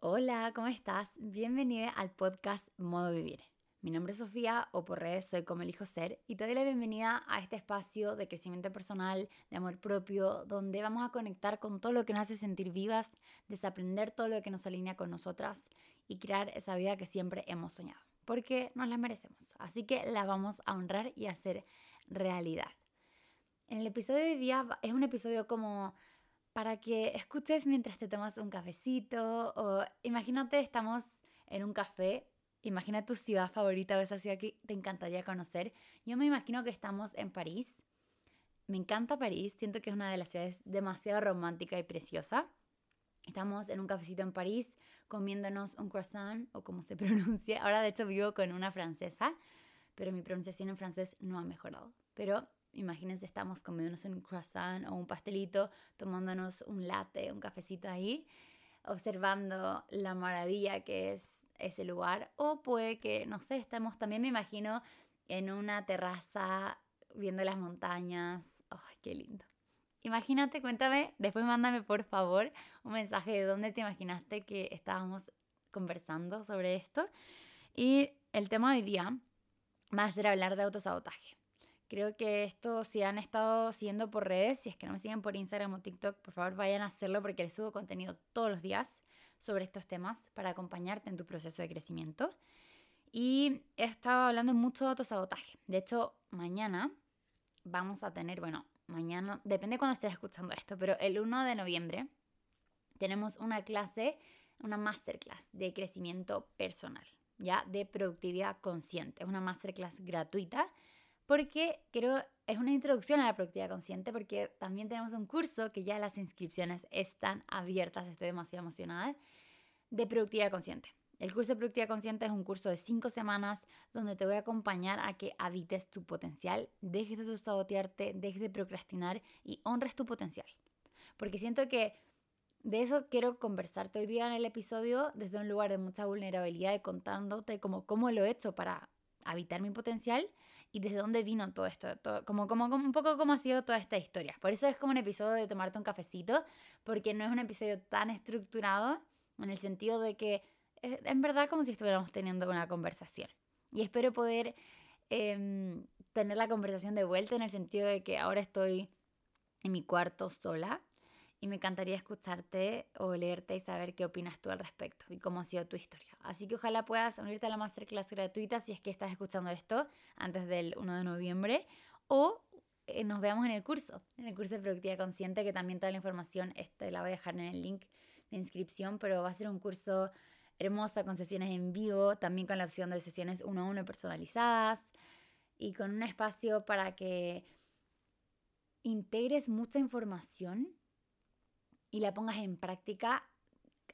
Hola, ¿cómo estás? Bienvenida al podcast Modo Vivir. Mi nombre es Sofía o por redes soy como elijo ser y te doy la bienvenida a este espacio de crecimiento personal, de amor propio, donde vamos a conectar con todo lo que nos hace sentir vivas, desaprender todo lo que nos alinea con nosotras y crear esa vida que siempre hemos soñado, porque nos la merecemos. Así que la vamos a honrar y hacer realidad. En el episodio de hoy día es un episodio como para que escuches mientras te tomas un cafecito o imagínate estamos en un café, imagina tu ciudad favorita o esa ciudad que te encantaría conocer. Yo me imagino que estamos en París. Me encanta París, siento que es una de las ciudades demasiado romántica y preciosa. Estamos en un cafecito en París comiéndonos un croissant o como se pronuncia. Ahora de hecho vivo con una francesa, pero mi pronunciación en francés no ha mejorado. Pero Imagínense, estamos comiéndonos un croissant o un pastelito, tomándonos un latte, un cafecito ahí, observando la maravilla que es ese lugar. O puede que, no sé, estamos también, me imagino, en una terraza viendo las montañas. ¡Ay, qué lindo! Imagínate, cuéntame, después mándame por favor un mensaje de dónde te imaginaste que estábamos conversando sobre esto. Y el tema de hoy día va a ser hablar de autosabotaje. Creo que esto, si han estado siguiendo por redes, si es que no me siguen por Instagram o TikTok, por favor vayan a hacerlo porque les subo contenido todos los días sobre estos temas para acompañarte en tu proceso de crecimiento. Y he estado hablando mucho de autosabotaje. De hecho, mañana vamos a tener, bueno, mañana, depende de cuando estés escuchando esto, pero el 1 de noviembre tenemos una clase, una masterclass de crecimiento personal, ya de productividad consciente. Es una masterclass gratuita porque creo es una introducción a la productividad consciente porque también tenemos un curso que ya las inscripciones están abiertas, estoy demasiado emocionada, de productividad consciente. El curso de productividad consciente es un curso de cinco semanas donde te voy a acompañar a que habites tu potencial, dejes de sabotearte, dejes de procrastinar y honres tu potencial. Porque siento que de eso quiero conversarte hoy día en el episodio desde un lugar de mucha vulnerabilidad y contándote como cómo lo he hecho para habitar mi potencial y desde dónde vino todo esto, como, como, un poco cómo ha sido toda esta historia. Por eso es como un episodio de tomarte un cafecito, porque no es un episodio tan estructurado en el sentido de que es en verdad como si estuviéramos teniendo una conversación. Y espero poder em, tener la conversación de vuelta en el sentido de que ahora estoy en mi cuarto sola y me encantaría escucharte o leerte y saber qué opinas tú al respecto y cómo ha sido tu historia. Así que ojalá puedas unirte a la masterclass gratuita si es que estás escuchando esto antes del 1 de noviembre o eh, nos veamos en el curso, en el curso de productividad consciente, que también toda la información este, la voy a dejar en el link de inscripción, pero va a ser un curso hermoso con sesiones en vivo, también con la opción de sesiones uno a uno personalizadas y con un espacio para que integres mucha información y la pongas en práctica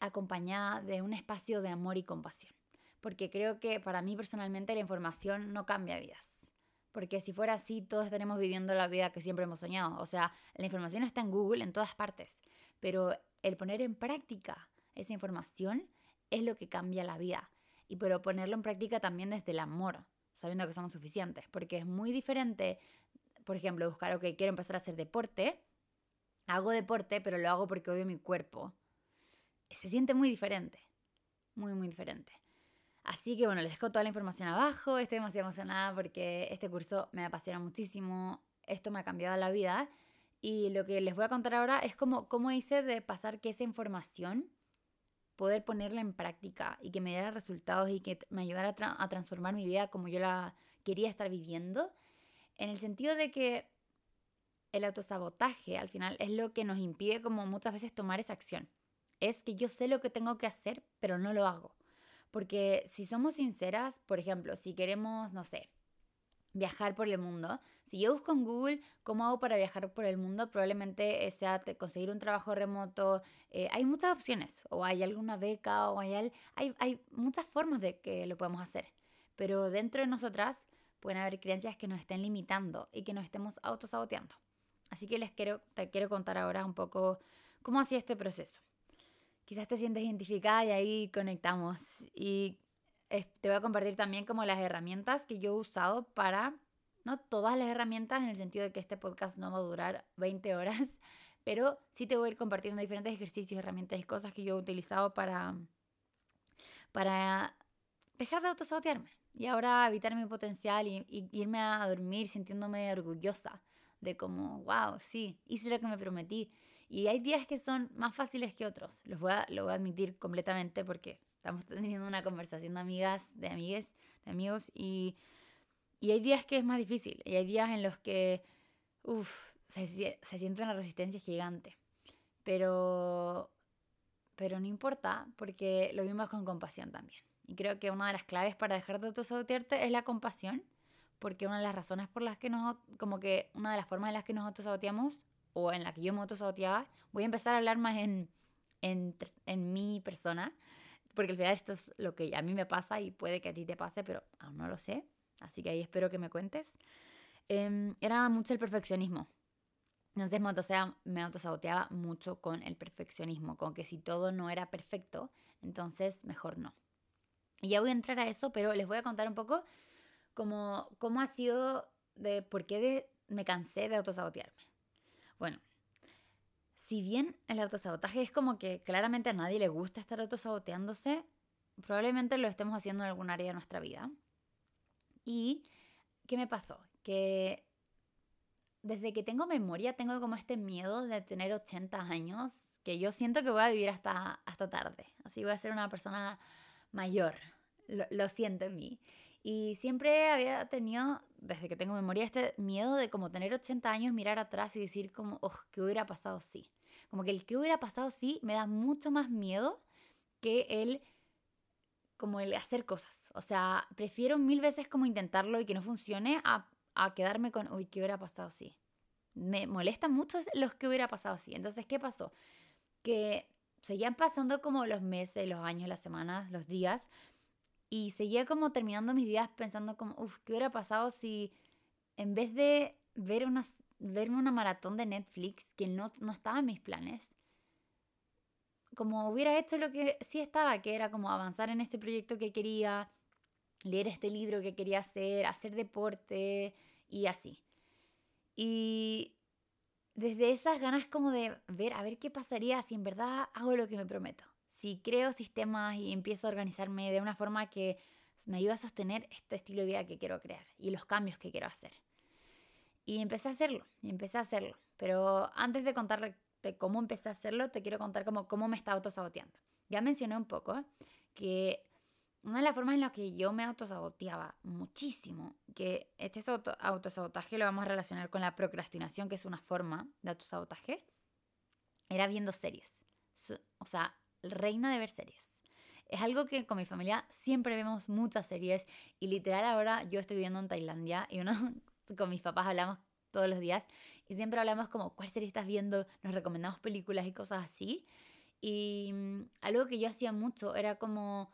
acompañada de un espacio de amor y compasión. Porque creo que para mí personalmente la información no cambia vidas. Porque si fuera así, todos estaremos viviendo la vida que siempre hemos soñado. O sea, la información está en Google en todas partes. Pero el poner en práctica esa información es lo que cambia la vida. Y pero ponerlo en práctica también desde el amor, sabiendo que somos suficientes. Porque es muy diferente, por ejemplo, buscar, ok, quiero empezar a hacer deporte hago deporte, pero lo hago porque odio mi cuerpo, se siente muy diferente, muy, muy diferente. Así que bueno, les dejo toda la información abajo, estoy demasiado emocionada porque este curso me apasiona muchísimo, esto me ha cambiado la vida. Y lo que les voy a contar ahora es cómo, cómo hice de pasar que esa información, poder ponerla en práctica y que me diera resultados y que me ayudara a, a transformar mi vida como yo la quería estar viviendo, en el sentido de que el autosabotaje al final es lo que nos impide como muchas veces tomar esa acción. Es que yo sé lo que tengo que hacer, pero no lo hago. Porque si somos sinceras, por ejemplo, si queremos, no sé, viajar por el mundo, si yo busco en Google cómo hago para viajar por el mundo, probablemente sea conseguir un trabajo remoto. Eh, hay muchas opciones, o hay alguna beca, o hay, hay, hay muchas formas de que lo podemos hacer. Pero dentro de nosotras pueden haber creencias que nos estén limitando y que nos estemos autosaboteando. Así que les quiero, te quiero contar ahora un poco cómo hacía este proceso. Quizás te sientes identificada y ahí conectamos. Y te voy a compartir también como las herramientas que yo he usado para, no todas las herramientas en el sentido de que este podcast no va a durar 20 horas, pero sí te voy a ir compartiendo diferentes ejercicios, herramientas y cosas que yo he utilizado para para dejar de autosabotearme y ahora evitar mi potencial y, irme a dormir sintiéndome orgullosa de como, wow, sí, hice lo que me prometí. Y hay días que son más fáciles que otros, los voy a, lo voy a admitir completamente porque estamos teniendo una conversación de amigas, de amigues, de amigos y, y hay días que es más difícil y hay días en los que, uff, se, se siente una resistencia gigante. Pero, pero no importa porque lo vimos con compasión también. Y creo que una de las claves para dejar de autosabotearte es la compasión, porque una de las razones por las que nos, como que una de las formas en las que nos autosaboteamos, o en la que yo me autosaboteaba, voy a empezar a hablar más en, en, en mi persona, porque al final esto es lo que a mí me pasa y puede que a ti te pase, pero aún no lo sé, así que ahí espero que me cuentes. Em, era mucho el perfeccionismo. Entonces me, me autosaboteaba mucho con el perfeccionismo, con que si todo no era perfecto, entonces mejor no. Y ya voy a entrar a eso, pero les voy a contar un poco cómo, cómo ha sido de por qué me cansé de autosabotearme. Bueno, si bien el autosabotaje es como que claramente a nadie le gusta estar autosaboteándose, probablemente lo estemos haciendo en algún área de nuestra vida. ¿Y qué me pasó? Que desde que tengo memoria tengo como este miedo de tener 80 años, que yo siento que voy a vivir hasta, hasta tarde. Así voy a ser una persona mayor, lo, siento en mí. Y siempre había tenido, desde que tengo memoria, este miedo de como tener 80 años, mirar atrás y decir como, oh, ¿qué hubiera pasado si? Como que el que hubiera pasado si me da mucho más miedo que el, como el hacer cosas. O sea, prefiero mil veces como intentarlo y que no funcione a, quedarme con, uy, ¿qué hubiera pasado si? Me molesta mucho los que hubiera pasado si. Entonces, ¿qué pasó? Que seguían pasando como los meses, los años, las semanas, los días, y seguía como terminando mis días pensando como, uff, ¿qué hubiera pasado si en vez de ver una, verme una maratón de Netflix que no, no estaba en mis planes, como hubiera hecho lo que sí estaba, que era como avanzar en este proyecto que quería, leer este libro que quería hacer, hacer deporte y así. Y desde esas ganas como de ver a ver qué pasaría si en verdad hago lo que me prometo. Si creo sistemas y empiezo a organizarme de una forma que me ayuda a sostener este estilo de vida que quiero crear y los cambios que quiero hacer. Y empecé a hacerlo, y empecé a hacerlo. Pero antes de contarte cómo empecé a hacerlo, te quiero contar cómo, cómo me está autosaboteando. Ya mencioné un poco que una de las formas en las que yo me autosaboteaba muchísimo, que este autosabotaje lo vamos a relacionar con la procrastinación, que es una forma de autosabotaje, era viendo series. O sea, reina de ver series. Es algo que con mi familia siempre vemos muchas series y literal ahora yo estoy viviendo en Tailandia y uno con mis papás hablamos todos los días y siempre hablamos como cuál serie estás viendo, nos recomendamos películas y cosas así. Y mm, algo que yo hacía mucho era como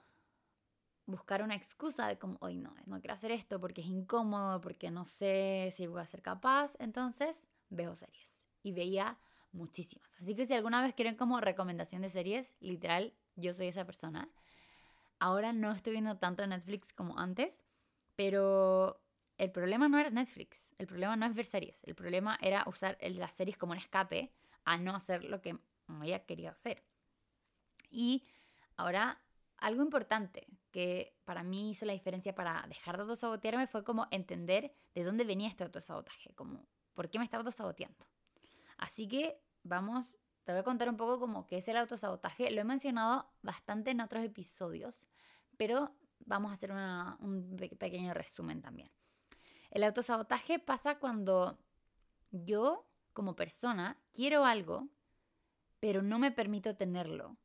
buscar una excusa de como, hoy no, no quiero hacer esto porque es incómodo, porque no sé si voy a ser capaz. Entonces veo series y veía muchísimas. Así que si alguna vez quieren como recomendación de series, literal, yo soy esa persona. Ahora no estoy viendo tanto Netflix como antes, pero el problema no era Netflix, el problema no es ver series, el problema era usar las series como un escape a no hacer lo que había querido hacer. Y ahora algo importante que para mí hizo la diferencia para dejar de autosabotearme fue como entender de dónde venía este autosabotaje, como por qué me estaba autosaboteando. Así que vamos, te voy a contar un poco como qué es el autosabotaje. Lo he mencionado bastante en otros episodios, pero vamos a hacer un pequeño resumen también. El autosabotaje pasa cuando yo, como persona, quiero algo, pero no me permito tenerlo.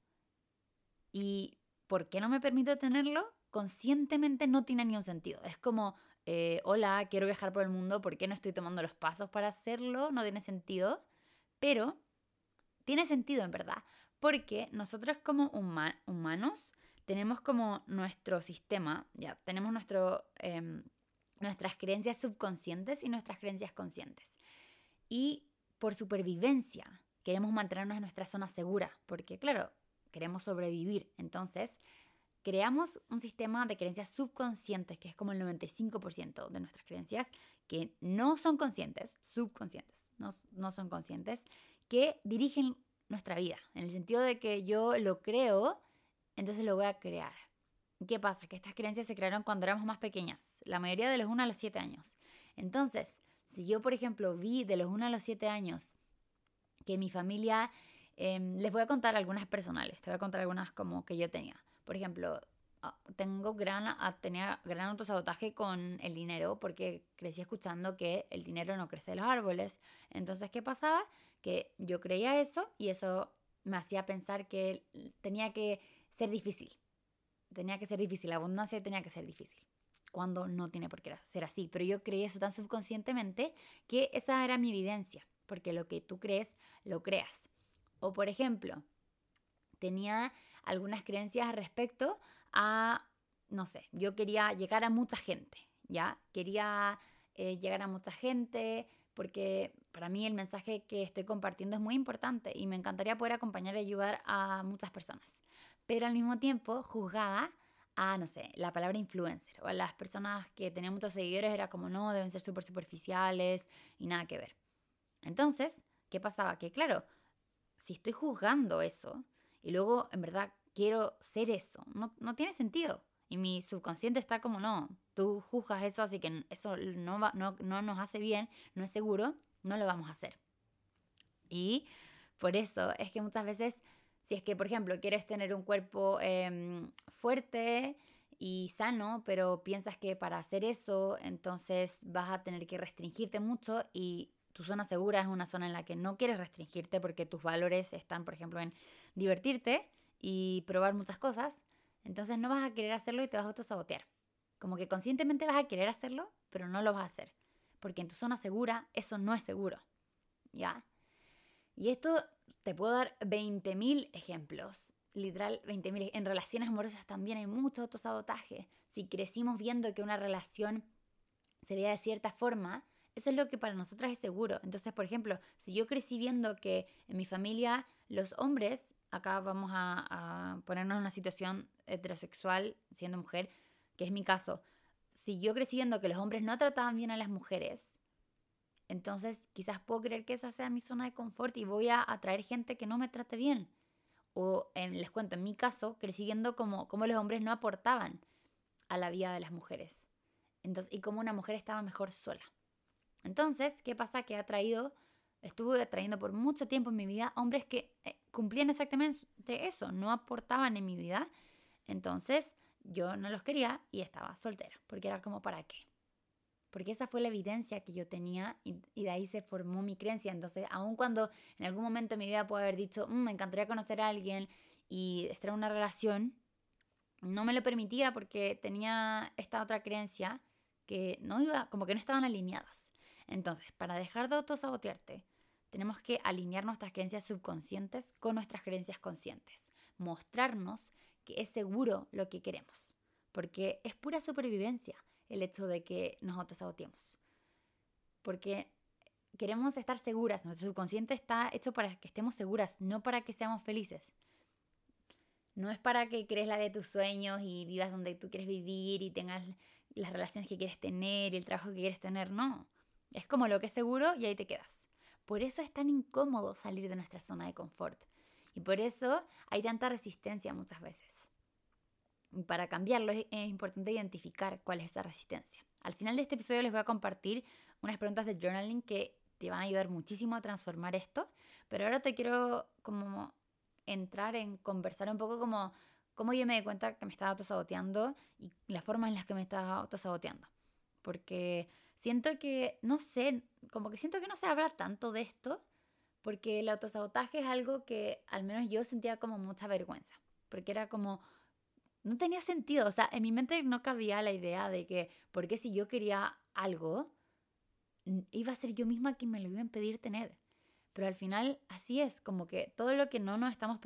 Y ¿por qué no me permito tenerlo? Conscientemente no tiene ni un sentido. Es como, eh, hola, quiero viajar por el mundo, ¿por qué no estoy tomando los pasos para hacerlo? No tiene sentido. Pero tiene sentido en verdad, porque nosotros como humanos tenemos como nuestro sistema, ya, tenemos nuestro, em, nuestras creencias subconscientes y nuestras creencias conscientes. Y por supervivencia queremos mantenernos en nuestra zona segura, porque claro, queremos sobrevivir. Entonces, creamos un sistema de creencias subconscientes, que es como el 95% de nuestras creencias, que no son conscientes, subconscientes, no, no son conscientes, que dirigen nuestra vida, en el sentido de que yo lo creo, entonces lo voy a crear. ¿Qué pasa? Que estas creencias se crearon cuando éramos más pequeñas, la mayoría de los 1 a los 7 años. Entonces, si yo, por ejemplo, vi de los 1 a los 7 años que mi familia, em, les voy a contar algunas personales, te voy a contar algunas como que yo tenía. Por ejemplo, ah, tengo gran, tenía gran autosabotaje con el dinero porque crecí escuchando que el dinero no crece en los árboles. Entonces, ¿qué pasaba? Que yo creía eso y eso me hacía pensar que tenía que ser difícil. Tenía que ser difícil, la abundancia tenía que ser difícil cuando no tiene por qué ser así. Pero yo creí eso tan subconscientemente que esa era mi evidencia, porque lo que tú crees, lo creas. O por ejemplo, tenía algunas creencias respecto a, no sé, yo quería llegar a mucha gente, ¿ya? Quería eh, llegar a mucha gente porque para mí el mensaje que estoy compartiendo es muy importante y me encantaría poder acompañar y ayudar a muchas personas. Pero al mismo tiempo juzgaba a, no sé, la palabra influencer o a las personas que tenían muchos seguidores era como, no, deben ser súper superficiales y nada que ver. Entonces, ¿qué pasaba? Que claro, si estoy juzgando eso y luego en verdad quiero ser eso, no, no tiene sentido. Y mi subconsciente está como, no, tú juzgas eso, así que eso no, va, no, no nos hace bien, no es seguro, no lo vamos a hacer. Y por eso es que muchas veces si es que, por ejemplo, quieres tener un cuerpo em, fuerte y sano, pero piensas que para hacer eso, entonces vas a tener que restringirte mucho y tu zona segura es una zona en la que no quieres restringirte porque tus valores están, por ejemplo, en divertirte y probar muchas cosas, entonces no vas a querer hacerlo y te vas a autosabotear. Como que conscientemente vas a querer hacerlo, pero no lo vas a hacer. Porque en tu zona segura eso no es seguro. ¿Ya? Y esto te puedo dar 20.000 ejemplos, literal 20.000. En relaciones amorosas también hay mucho autosabotaje. Si crecimos viendo que una relación se veía de cierta forma, eso es lo que para nosotras es seguro. Entonces, por ejemplo, si yo crecí viendo que en mi familia los hombres, acá vamos a, ponernos en una situación heterosexual siendo mujer, que es mi caso, si yo crecí viendo que los hombres no trataban bien a las mujeres, entonces quizás puedo creer que esa sea mi zona de confort y voy a atraer gente que no me trate bien. O les cuento, en mi caso, crecí viendo como, los hombres no aportaban a la vida de las mujeres. Entonces, y cómo una mujer estaba mejor sola. Entonces, ¿qué pasa? Que ha traído, estuve atrayendo por mucho tiempo en mi vida hombres que eh, cumplían exactamente eso, no aportaban en mi vida. Entonces, yo no los quería y estaba soltera, porque era como, ¿para qué? porque esa fue la evidencia que yo tenía y, de ahí se formó mi creencia. Entonces, aun cuando en algún momento de mi vida puedo haber dicho, mm, me encantaría conocer a alguien y estar en una relación, no me lo permitía porque tenía esta otra creencia que no iba, como que no estaban alineadas. Entonces, para dejar de autosabotearte, tenemos que alinear nuestras creencias subconscientes con nuestras creencias conscientes. Mostrarnos que es seguro lo que queremos, porque es pura supervivencia el hecho de que nos autosaboteemos. Porque queremos estar seguras, nuestro subconsciente está hecho para que estemos seguras, no para que seamos felices. No es para que crees la de tus sueños y vivas donde tú quieres vivir y tengas las relaciones que quieres tener y el trabajo que quieres tener, no. Es como lo que es seguro y ahí te quedas. Por eso es tan incómodo salir de nuestra zona de confort. Y por eso hay tanta resistencia muchas veces para cambiarlo es, importante identificar cuál es esa resistencia. Al final de este episodio les voy a compartir unas preguntas de journaling que te van a ayudar muchísimo a transformar esto, pero ahora te quiero como entrar en conversar un poco como cómo yo me di cuenta que me estaba autosaboteando y las formas en las que me estaba autosaboteando. Porque siento que, no sé, como que siento que no se habla tanto de esto, porque el autosabotaje es algo que al menos yo sentía como mucha vergüenza, porque era como, no tenía sentido. O sea, en mi mente no cabía la idea de que, porque si yo quería algo, iba a ser yo misma quien me lo iba a impedir tener. Pero al final así es, como que todo lo que no nos estamos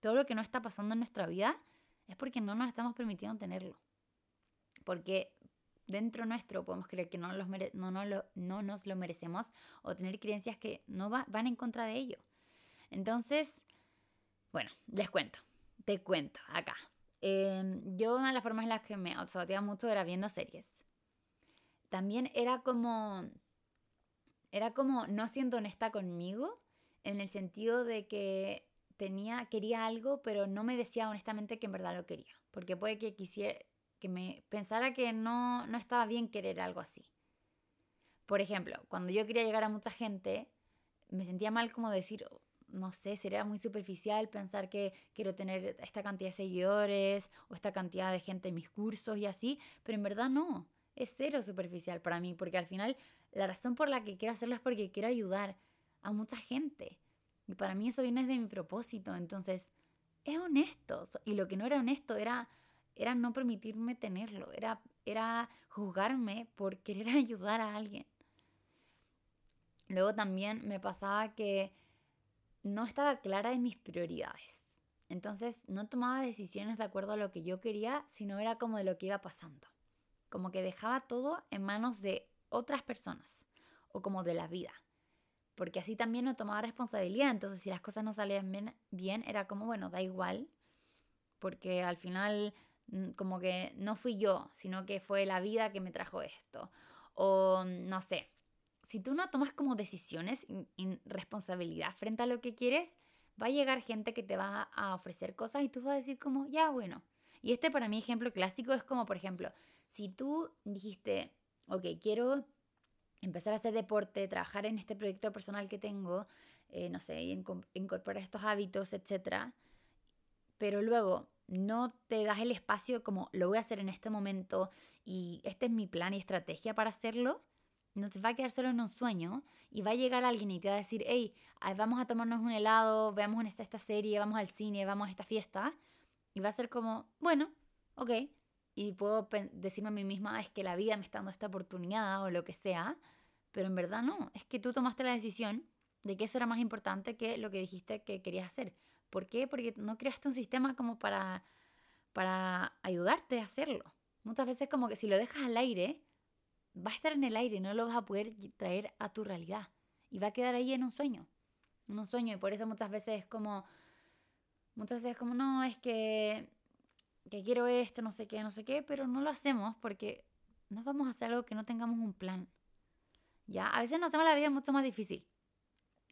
todo lo que no está pasando en nuestra vida es porque no nos estamos permitiendo tenerlo. Porque dentro nuestro podemos creer que no, los no, no, lo, no nos lo merecemos o tener creencias que no van en contra de ello. Entonces, bueno, les cuento, te cuento acá. Em, yo una de las formas en las que me autosaboteaba mucho era viendo series. También era como, era como no siendo honesta conmigo, en el sentido de que tenía, quería algo, pero no me decía honestamente que en verdad lo quería. Porque puede que quisiera, que me pensara que no, no estaba bien querer algo así. Por ejemplo, cuando yo quería llegar a mucha gente, me sentía mal como decir, no sé, sería muy superficial pensar que quiero tener esta cantidad de seguidores o esta cantidad de gente en mis cursos y así, pero en verdad no, es cero superficial para mí, porque al final la razón por la que quiero hacerlo es porque quiero ayudar a mucha gente. Y para mí eso viene de mi propósito, entonces es honesto. Y lo que no era honesto era, era no permitirme tenerlo, era, era juzgarme por querer ayudar a alguien. Luego también me pasaba que no estaba clara de mis prioridades. Entonces no tomaba decisiones de acuerdo a lo que yo quería, sino era como de lo que iba pasando. Como que dejaba todo en manos de otras personas o como de la vida. Porque así también no tomaba responsabilidad. Entonces si las cosas no salían bien, bien era como, bueno, da igual. Porque al final como que no fui yo, sino que fue la vida que me trajo esto. O no sé, si tú no tomas como decisiones en responsabilidad frente a lo que quieres, va a llegar gente que te va a ofrecer cosas y tú vas a decir como, ya, bueno. Y este para mí ejemplo clásico es como, por ejemplo, si tú dijiste, ok, quiero empezar a hacer deporte, trabajar en este proyecto personal que tengo, eh, no sé, incorporar estos hábitos, etc. Pero luego no te das el espacio como lo voy a hacer en este momento y este es mi plan y estrategia para hacerlo, no se va a quedar solo en un sueño y va a llegar alguien y te va a decir, hey, vamos a tomarnos un helado, veamos esta, esta serie, vamos al cine, vamos a esta fiesta. Y va a ser como, bueno, ok. Y puedo decirme a mí misma, es que la vida me está dando esta oportunidad o lo que sea. Pero en verdad no, es que tú tomaste la decisión de que eso era más importante que lo que dijiste que querías hacer. ¿Por qué? Porque no creaste un sistema como para, para ayudarte a hacerlo. Muchas veces como que si lo dejas al aire, va a estar en el aire, no lo vas a poder traer a tu realidad. Y va a quedar ahí en un sueño. En un sueño. Y por eso muchas veces es como. Muchas veces es como, no, es que. que quiero esto, no sé qué, no sé qué, pero no lo hacemos porque no vamos a hacer algo que no tengamos un plan. ¿Ya? A veces nos hacemos la vida mucho más difícil.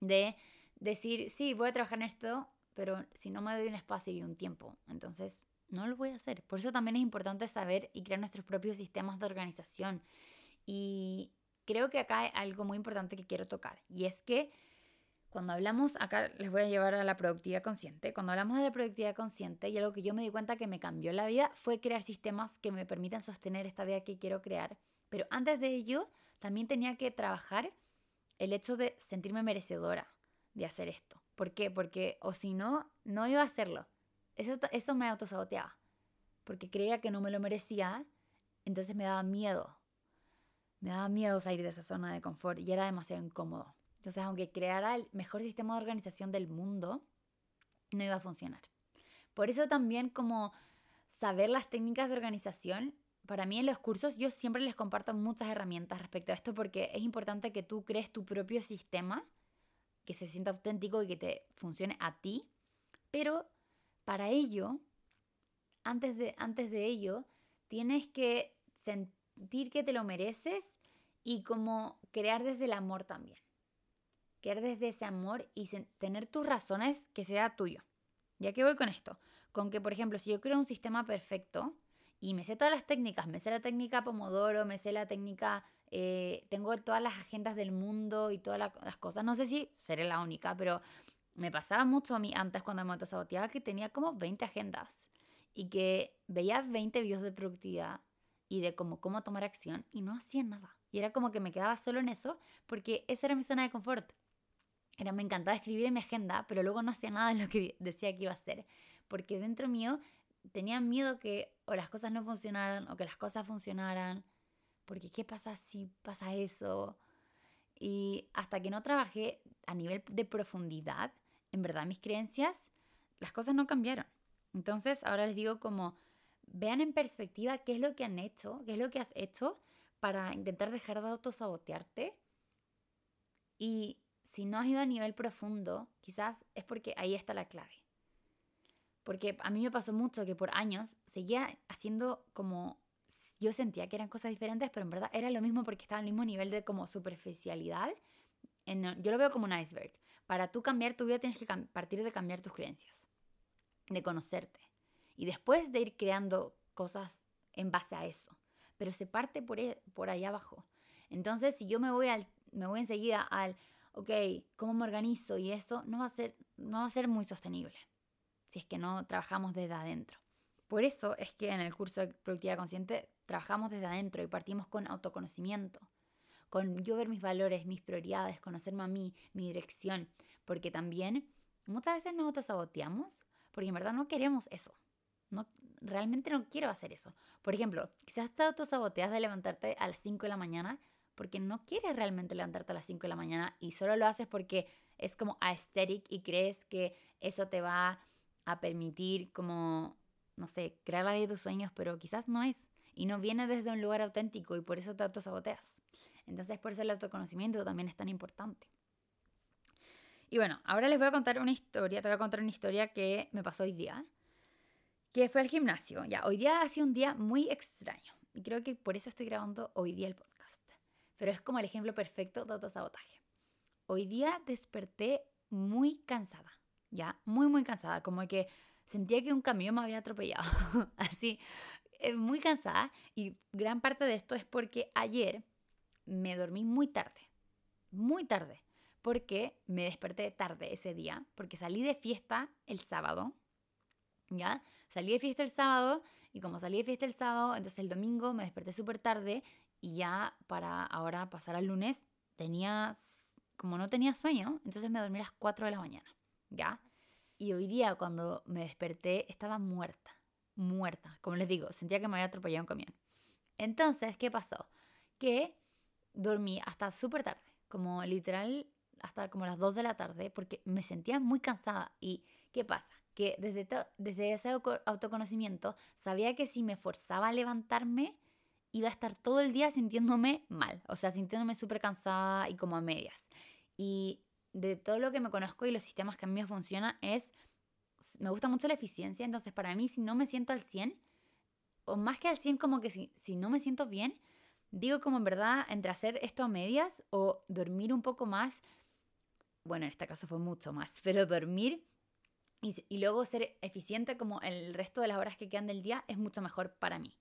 De decir, sí, voy a trabajar en esto, pero si no me doy un espacio y un tiempo, entonces no lo voy a hacer. Por eso también es importante saber y crear nuestros propios sistemas de organización y creo que acá hay algo muy importante que quiero tocar. Y es que cuando hablamos, acá les voy a llevar a la productividad consciente. Cuando hablamos de la productividad consciente y algo que yo me di cuenta que me cambió la vida fue crear sistemas que me permitan sostener esta vida que quiero crear. Pero antes de ello, también tenía que trabajar el hecho de sentirme merecedora de hacer esto. ¿Por qué? Porque o si no, no iba a hacerlo. Eso, eso me autosaboteaba. Porque creía que no me lo merecía, entonces me daba miedo me daba miedo salir de esa zona de confort y era demasiado incómodo. Entonces, aunque creara el mejor sistema de organización del mundo, no iba a funcionar. Por eso también como saber las técnicas de organización, para mí en los cursos yo siempre les comparto muchas herramientas respecto a esto porque es importante que tú crees tu propio sistema, que se sienta auténtico y que te funcione a ti, pero para ello, antes de, antes de ello, tienes que sentir que te lo mereces y como crear desde el amor también. Crear desde ese amor y tener tus razones que sea tuyo. Ya que voy con esto, con que por ejemplo si yo creo un sistema perfecto y me sé todas las técnicas, me sé la técnica Pomodoro, me sé la técnica, eh, tengo todas las agendas del mundo y todas las cosas, no sé si seré la única, pero me pasaba mucho a mí antes cuando me autosaboteaba que tenía como 20 agendas y que veía 20 videos de productividad y de cómo, cómo tomar acción y no hacía nada. Y era como que me quedaba solo en eso porque esa era mi zona de confort. Era, me encantaba escribir en mi agenda, pero luego no hacía nada de lo que decía que iba a hacer. Porque dentro mío tenía miedo que o las cosas no funcionaran o que las cosas funcionaran. Porque ¿qué pasa si pasa eso? Y hasta que no trabajé a nivel de profundidad, en verdad mis creencias, las cosas no cambiaron. Entonces ahora les digo como vean en perspectiva qué es lo que han hecho, qué es lo que has hecho para intentar dejar de autosabotearte. Y si no has ido a nivel profundo, quizás es porque ahí está la clave. Porque a mí me pasó mucho que por años seguía haciendo como yo sentía que eran cosas diferentes, pero en verdad era lo mismo porque estaba al mismo nivel de como superficialidad. yo lo veo como un iceberg, para tú cambiar tu vida tienes que partir de cambiar tus creencias, de conocerte y después de ir creando cosas en base a eso. Pero se parte por, e, por allá abajo. Entonces, si yo me voy, al, me voy enseguida al, ok, ¿cómo me organizo? Y eso no va, a ser, no va a ser muy sostenible si es que no trabajamos desde adentro. Por eso es que en el curso de productividad consciente trabajamos desde adentro y partimos con autoconocimiento, con yo ver mis valores, mis prioridades, conocerme a mí, mi dirección, porque también muchas veces nos autosaboteamos porque en verdad no queremos eso. No, realmente no quiero hacer eso. Por ejemplo, quizás te autosaboteas de levantarte a las 5 de la mañana porque no quieres realmente levantarte a las 5 de la mañana y solo lo haces porque es como aesthetic y crees que eso te va a permitir como no sé, crear la vida de tus sueños, pero quizás no es. Y no viene desde un lugar auténtico y por eso te autosaboteas. Entonces, por eso el autoconocimiento también es tan importante. Y bueno, ahora les voy a contar una historia, te voy a contar una historia que me pasó hoy día, que fue al gimnasio. Ya, hoy día ha sido un día muy extraño y creo que por eso estoy grabando hoy día el podcast. Pero es como el ejemplo perfecto de autosabotaje. Hoy día desperté muy cansada, ya, muy, muy cansada, como que sentía que un camión me había atropellado. Así, muy cansada. Y gran parte de esto es porque ayer me dormí muy tarde. Muy tarde. Porque me desperté tarde ese día. Porque salí de fiesta el sábado. ¿Ya? Salí de fiesta el sábado. Y como salí de fiesta el sábado, entonces el domingo me desperté súper tarde. Y ya para ahora pasar al lunes, tenía. Como no tenía sueño, entonces me dormí a las 4 de la mañana. ¿Ya? Y hoy día cuando me desperté estaba muerta, muerta. Como les digo, sentía que me había atropellado un camión. Entonces, ¿qué pasó? Que dormí hasta súper tarde, como literal hasta como las 2 de la tarde, porque me sentía muy cansada. ¿Y qué pasa? Que desde, desde ese autoconocimiento sabía que si me forzaba a levantarme, iba a estar todo el día sintiéndome mal, o sea, sintiéndome súper cansada y como a medias. Y de todo lo que me conozco y los sistemas que a mí me funcionan es, me gusta mucho la eficiencia, entonces para mí si no me siento al 100, o más que al 100 como que si, si no me siento bien, digo como en verdad entre hacer esto a medias o dormir un poco más, bueno, en este caso fue mucho más, pero dormir y, y luego ser eficiente como el resto de las horas que quedan del día es mucho mejor para mí.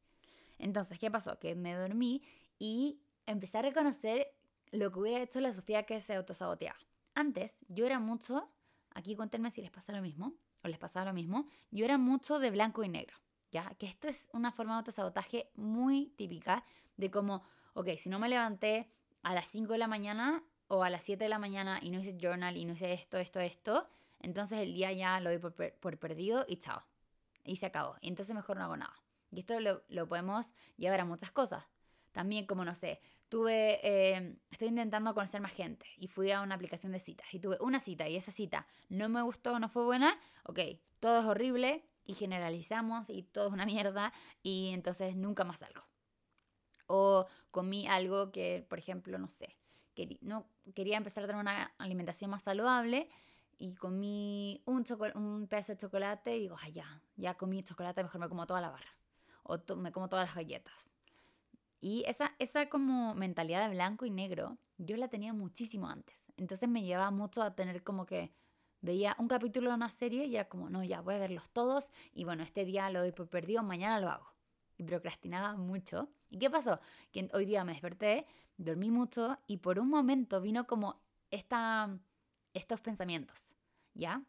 Entonces, ¿qué pasó? Que me dormí y empecé a reconocer lo que hubiera hecho la Sofía que se autosaboteaba. Antes yo era mucho, aquí cuéntenme si les pasa lo mismo, o les pasaba lo mismo, yo era mucho de blanco y negro, ¿ya? Que esto es una forma de autosabotaje muy típica de como, ok, si no me levanté a las 5 de la mañana o a las 7 de la mañana y no hice journal y no hice esto, esto, esto, entonces el día ya lo doy por, perdido y chao. Y se acabó. Y entonces mejor no hago nada. Y esto lo, lo podemos llevar a muchas cosas. También como, no sé, tuve, eh, estoy intentando conocer más gente y fui a una aplicación de citas y tuve una cita y esa cita no me gustó, no fue buena, ok, todo es horrible y generalizamos y todo es una mierda y entonces nunca más salgo. O comí algo que, por ejemplo, no sé, no, quería empezar a tener una alimentación más saludable y comí un, un pedazo de chocolate y digo, ay, ya, ya comí chocolate, mejor me como toda la barra o me como todas las galletas. Y esa, esa como mentalidad de blanco y negro, yo la tenía muchísimo antes. Entonces me llevaba mucho a tener como que veía un capítulo de una serie y era como, no, ya voy a verlos todos y bueno, este día lo doy por perdido, mañana lo hago. Y procrastinaba mucho. ¿Y qué pasó? Que hoy día me desperté, dormí mucho y por un momento vino como esta, estos pensamientos, ¿ya?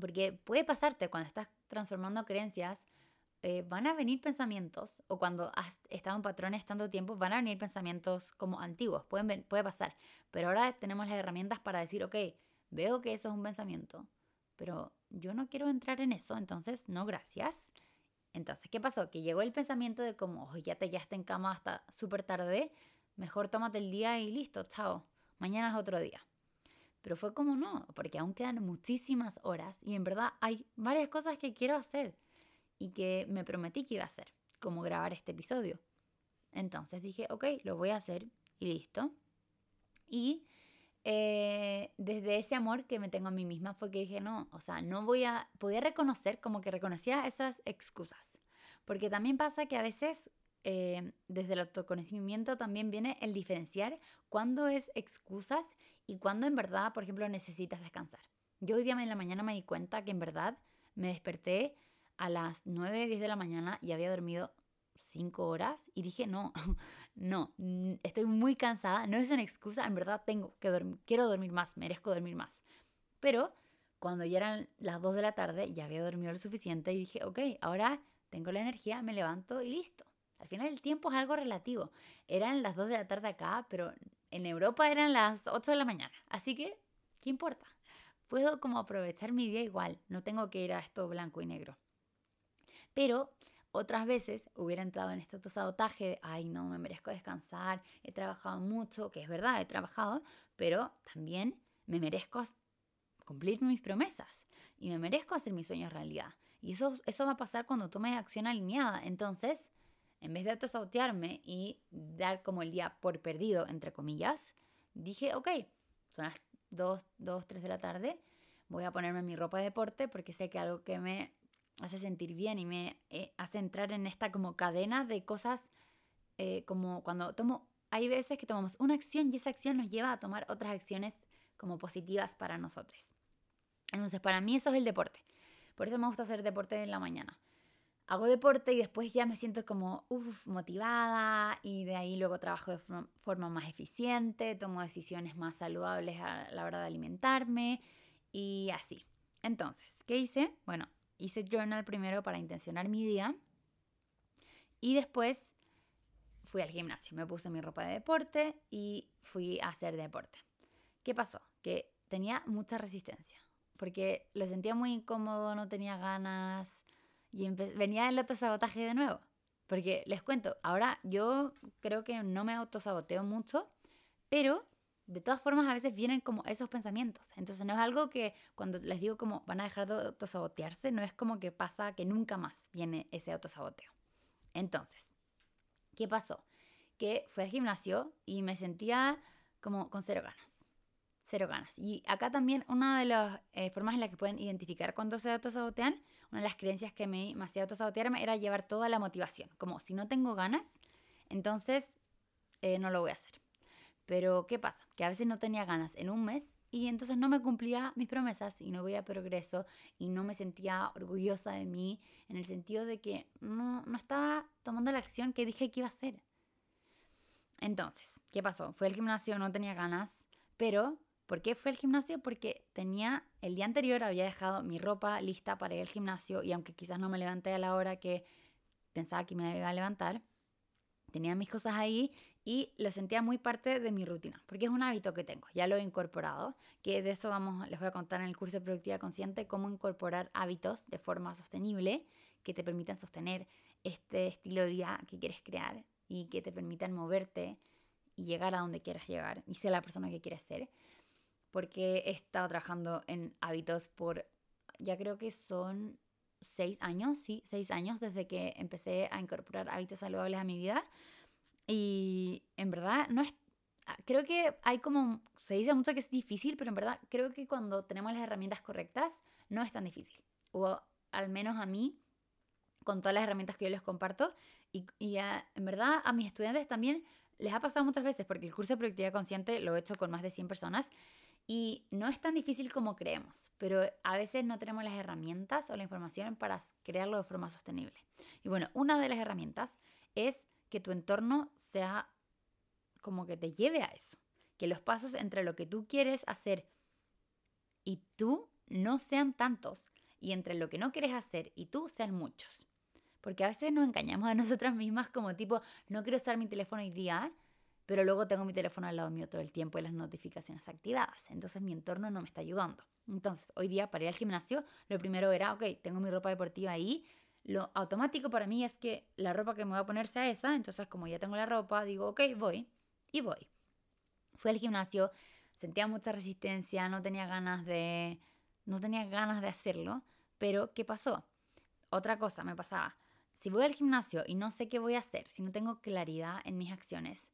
Porque puede pasarte cuando estás transformando creencias eh, van a venir pensamientos, o cuando has estado en patrones tanto tiempo, van a venir pensamientos como antiguos, pueden puede pasar. Pero ahora tenemos las herramientas para decir, ok, veo que eso es un pensamiento, pero yo no quiero entrar en eso, entonces no, gracias. Entonces, ¿qué pasó? Que llegó el pensamiento de como, ya te quedaste en cama hasta súper tarde, mejor tómate el día y listo, chao, mañana es otro día. Pero fue como no, porque aún quedan muchísimas horas y en verdad hay varias cosas que quiero hacer y que me prometí que iba a hacer, como grabar este episodio. Entonces dije, ok, lo voy a hacer y listo. Y eh, desde ese amor que me tengo a mí misma fue que dije, no, o sea, no voy a, podía reconocer como que reconocía esas excusas. Porque también pasa que a veces eh, desde el autoconocimiento también viene el diferenciar cuándo es excusas y cuándo en verdad, por ejemplo, necesitas descansar. Yo hoy día en la mañana me di cuenta que en verdad me desperté a las 9, 10 de la mañana y había dormido 5 horas y dije, no, no, estoy muy cansada, no es una excusa, en verdad tengo que dormir, quiero dormir más, merezco dormir más. Pero cuando ya eran las 2 de la tarde, ya había dormido lo suficiente y dije, ok, ahora tengo la energía, me levanto y listo. Al final el tiempo es algo relativo. Eran las 2 de la tarde acá, pero en Europa eran las 8 de la mañana. Así que, ¿qué importa? Puedo como aprovechar mi día igual, no tengo que ir a esto blanco y negro. Pero otras veces hubiera entrado en este autosabotaje de, ay, no, me merezco descansar, he trabajado mucho, que es verdad, he trabajado, pero también me merezco cumplir mis promesas y me merezco hacer mis sueños realidad. Y eso, eso va a pasar cuando tome acción alineada. Entonces, en vez de autosabotearme y dar como el día por perdido, entre comillas, dije, ok, son las 2, 2, 3 de la tarde, voy a ponerme mi ropa de deporte porque sé que algo que me hace sentir bien y me eh, hace entrar en esta como cadena de cosas eh, como cuando tomo, hay veces que tomamos una acción y esa acción nos lleva a tomar otras acciones como positivas para nosotros. Entonces, para mí eso es el deporte. Por eso me gusta hacer deporte en la mañana. Hago deporte y después ya me siento como uf, motivada y de ahí luego trabajo de forma más eficiente, tomo decisiones más saludables a la hora de alimentarme y así. Entonces, ¿qué hice? Bueno, hice journal primero para intencionar mi día y después fui al gimnasio, me puse mi ropa de deporte y fui a hacer deporte. ¿Qué pasó? Que tenía mucha resistencia porque lo sentía muy incómodo, no tenía ganas y venía el autosabotaje de nuevo. Porque les cuento, ahora yo creo que no me autosaboteo mucho, pero de todas formas a veces vienen como esos pensamientos. Entonces no es algo que cuando les digo como van a dejar de autosabotearse, no es como que pasa que nunca más viene ese autosaboteo. Entonces, ¿qué pasó? Que fui al gimnasio y me sentía como con cero ganas. Cero ganas. Y acá también una de las eh, formas en las que pueden identificar cuando se autosabotean, una de las creencias que me, me hacía autosabotearme era llevar toda la motivación. Como si no tengo ganas, entonces eh, no lo voy a hacer. Pero ¿qué pasa? Que a veces no tenía ganas en un mes y entonces no me cumplía mis promesas y no veía progreso y no me sentía orgullosa de mí en el sentido de que no, no estaba tomando la acción que dije que iba a hacer. Entonces, ¿qué pasó? Fue al gimnasio, no tenía ganas, pero ¿por qué fue al gimnasio? Porque tenía, el día anterior había dejado mi ropa lista para ir al gimnasio y aunque quizás no me levanté a la hora que pensaba que me iba a levantar, tenía mis cosas ahí y lo sentía muy parte de mi rutina, porque es un hábito que tengo, ya lo he incorporado, que de eso vamos, les voy a contar en el curso de Productividad Consciente cómo incorporar hábitos de forma sostenible que te permitan sostener este estilo de vida que quieres crear y que te permitan moverte y llegar a donde quieras llegar y ser la persona que quieres ser, porque he estado trabajando en hábitos por, ya creo que son seis años, sí, seis años desde que empecé a incorporar hábitos saludables a mi vida y en verdad no es, ah, creo que hay como, se dice mucho que es difícil, pero en verdad creo que cuando tenemos las herramientas correctas no es tan difícil. O al menos a mí, con todas las herramientas que yo les comparto. Y, y en verdad a mis estudiantes también les ha pasado muchas veces, porque el curso de productividad consciente lo he hecho con más de 100 personas. Y no es tan difícil como creemos, pero a veces no tenemos las herramientas o la información para crearlo de forma sostenible. Y bueno, una de las herramientas es que tu entorno sea como que te lleve a eso. Que los pasos entre lo que tú quieres hacer y tú no sean tantos. Y entre lo que no quieres hacer y tú sean muchos. Porque a veces nos engañamos a nosotras mismas como tipo, no quiero usar mi teléfono hoy día, pero luego tengo mi teléfono al lado mío todo el tiempo y las notificaciones activadas. Entonces mi entorno no me está ayudando. Entonces hoy día para ir al gimnasio, lo primero era, ok, tengo mi ropa deportiva ahí, lo automático para mí es que la ropa que me voy a poner sea esa, entonces como ya tengo la ropa, digo, ok, voy y voy. Fui al gimnasio, sentía mucha resistencia, no tenía ganas de no tenía ganas de hacerlo, pero ¿qué pasó? Otra cosa me pasaba. Si voy al gimnasio y no sé qué voy a hacer, si no tengo claridad en mis acciones,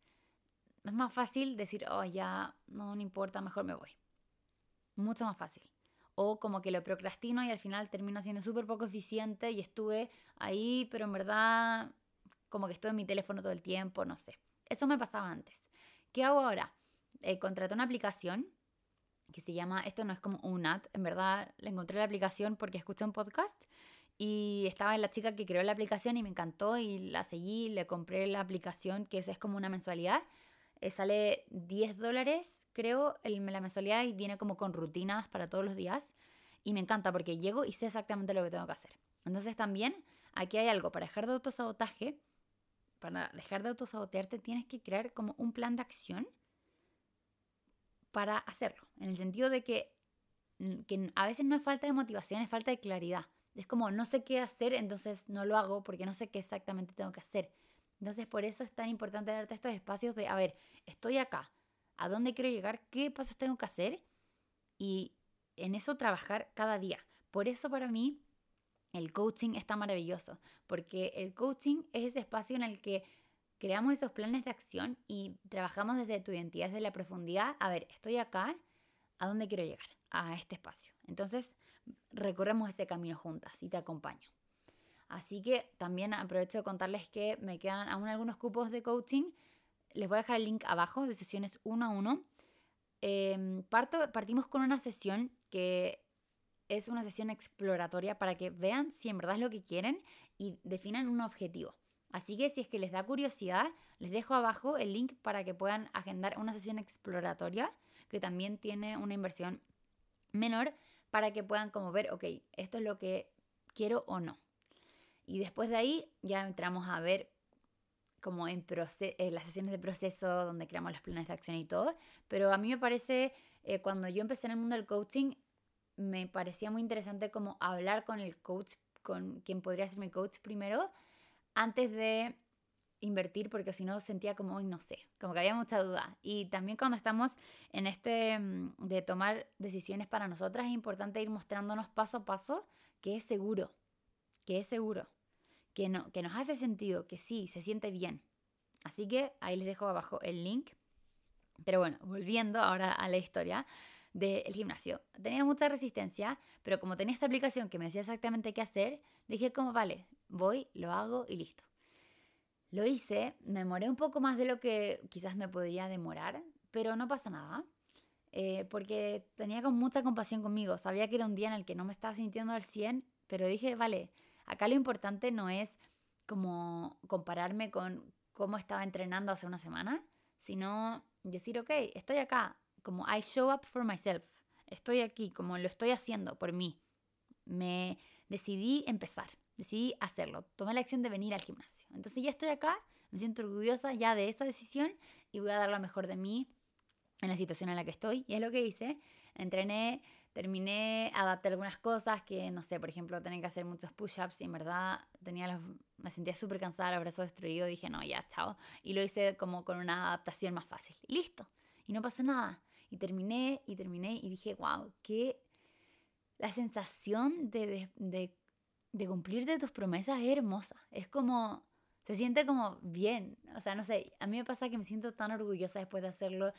es más fácil decir, oh, ya, no, no importa, mejor me voy. Mucho más fácil o como que lo procrastino y al final termino siendo súper poco eficiente y estuve ahí, pero en verdad como que estoy en mi teléfono todo el tiempo, no sé. Eso me pasaba antes. ¿Qué hago ahora? Eh, contraté una aplicación que se llama, esto no es como un ad, en verdad le encontré la aplicación porque escuché un podcast y estaba la chica que creó la aplicación y me encantó y la seguí, le compré la aplicación que es, es como una mensualidad. Eh, sale 10 dólares, creo, el, la mensualidad y viene como con rutinas para todos los días. Y me encanta porque llego y sé exactamente lo que tengo que hacer. Entonces también aquí hay algo para dejar de autosabotaje. Para dejar de autosabotearte tienes que crear como un plan de acción para hacerlo. En el sentido de que, mm, que a veces no es falta de motivación, es falta de claridad. Es como no sé qué hacer, entonces no lo hago porque no sé qué exactamente tengo que hacer. Entonces por eso es tan importante darte estos espacios de, a ver, estoy acá, ¿a dónde quiero llegar? ¿Qué pasos tengo que hacer? Y en eso trabajar cada día. Por eso para mí el coaching está maravilloso, porque el coaching es ese espacio en el que creamos esos planes de acción y trabajamos desde tu identidad, desde la profundidad. A ver, estoy acá, ¿a dónde quiero llegar? A este espacio. Entonces, recorremos este camino juntas y te acompaño. Así que también aprovecho de contarles que me quedan aún algunos cupos de coaching. Les voy a dejar el link abajo de sesiones uno a uno. Em, parto, partimos con una sesión que es una sesión exploratoria para que vean si en verdad es lo que quieren y definan un objetivo. Así que si es que les da curiosidad, les dejo abajo el link para que puedan agendar una sesión exploratoria que también tiene una inversión menor para que puedan como ver, ok, esto es lo que quiero o no. Y después de ahí ya entramos a ver como en, las sesiones de proceso donde creamos los planes de acción y todo. Pero a mí me parece, eh, cuando yo empecé en el mundo del coaching, me parecía muy interesante como hablar con el coach, con quien podría ser mi coach primero, antes de invertir porque si no sentía como, no sé, como que había mucha duda. Y también cuando estamos en este mm, de tomar decisiones para nosotras es importante ir mostrándonos paso a paso que es seguro, que es seguro, que, no, que nos hace sentido, que sí, se siente bien. Así que ahí les dejo abajo el link. Pero bueno, volviendo ahora a la historia del gimnasio. Tenía mucha resistencia, pero como tenía esta aplicación que me decía exactamente qué hacer, dije como, vale, voy, lo hago y listo. Lo hice, me demoré un poco más de lo que quizás me podría demorar, pero no pasa nada. Eh, porque tenía con mucha compasión conmigo. Sabía que era un día en el que no me estaba sintiendo al 100, pero dije, vale, acá lo importante no es como compararme con cómo estaba entrenando hace una semana, sino decir, ok, estoy acá, como I show up for myself, estoy aquí, como lo estoy haciendo por mí. Me decidí empezar decidí hacerlo. Tomé la acción de venir al gimnasio. Entonces ya estoy acá, me siento orgullosa ya de esa decisión y voy a dar lo mejor de mí en la situación en la que estoy. Y es lo que hice. Entrené, terminé, adapté algunas cosas que, no sé, por ejemplo, tenía que hacer muchos push-ups y en verdad tenía los, me sentía súper cansada, los brazos destruidos. Dije, no, ya, chao. Y lo hice como con una adaptación más fácil. Listo. Y no pasó nada. Y terminé y terminé y dije, wow, qué... La sensación de, de de cumplirte tus promesas es hermosa. Es como, se siente como bien. O sea, no sé, a mí me pasa que me siento tan orgullosa después de hacerlo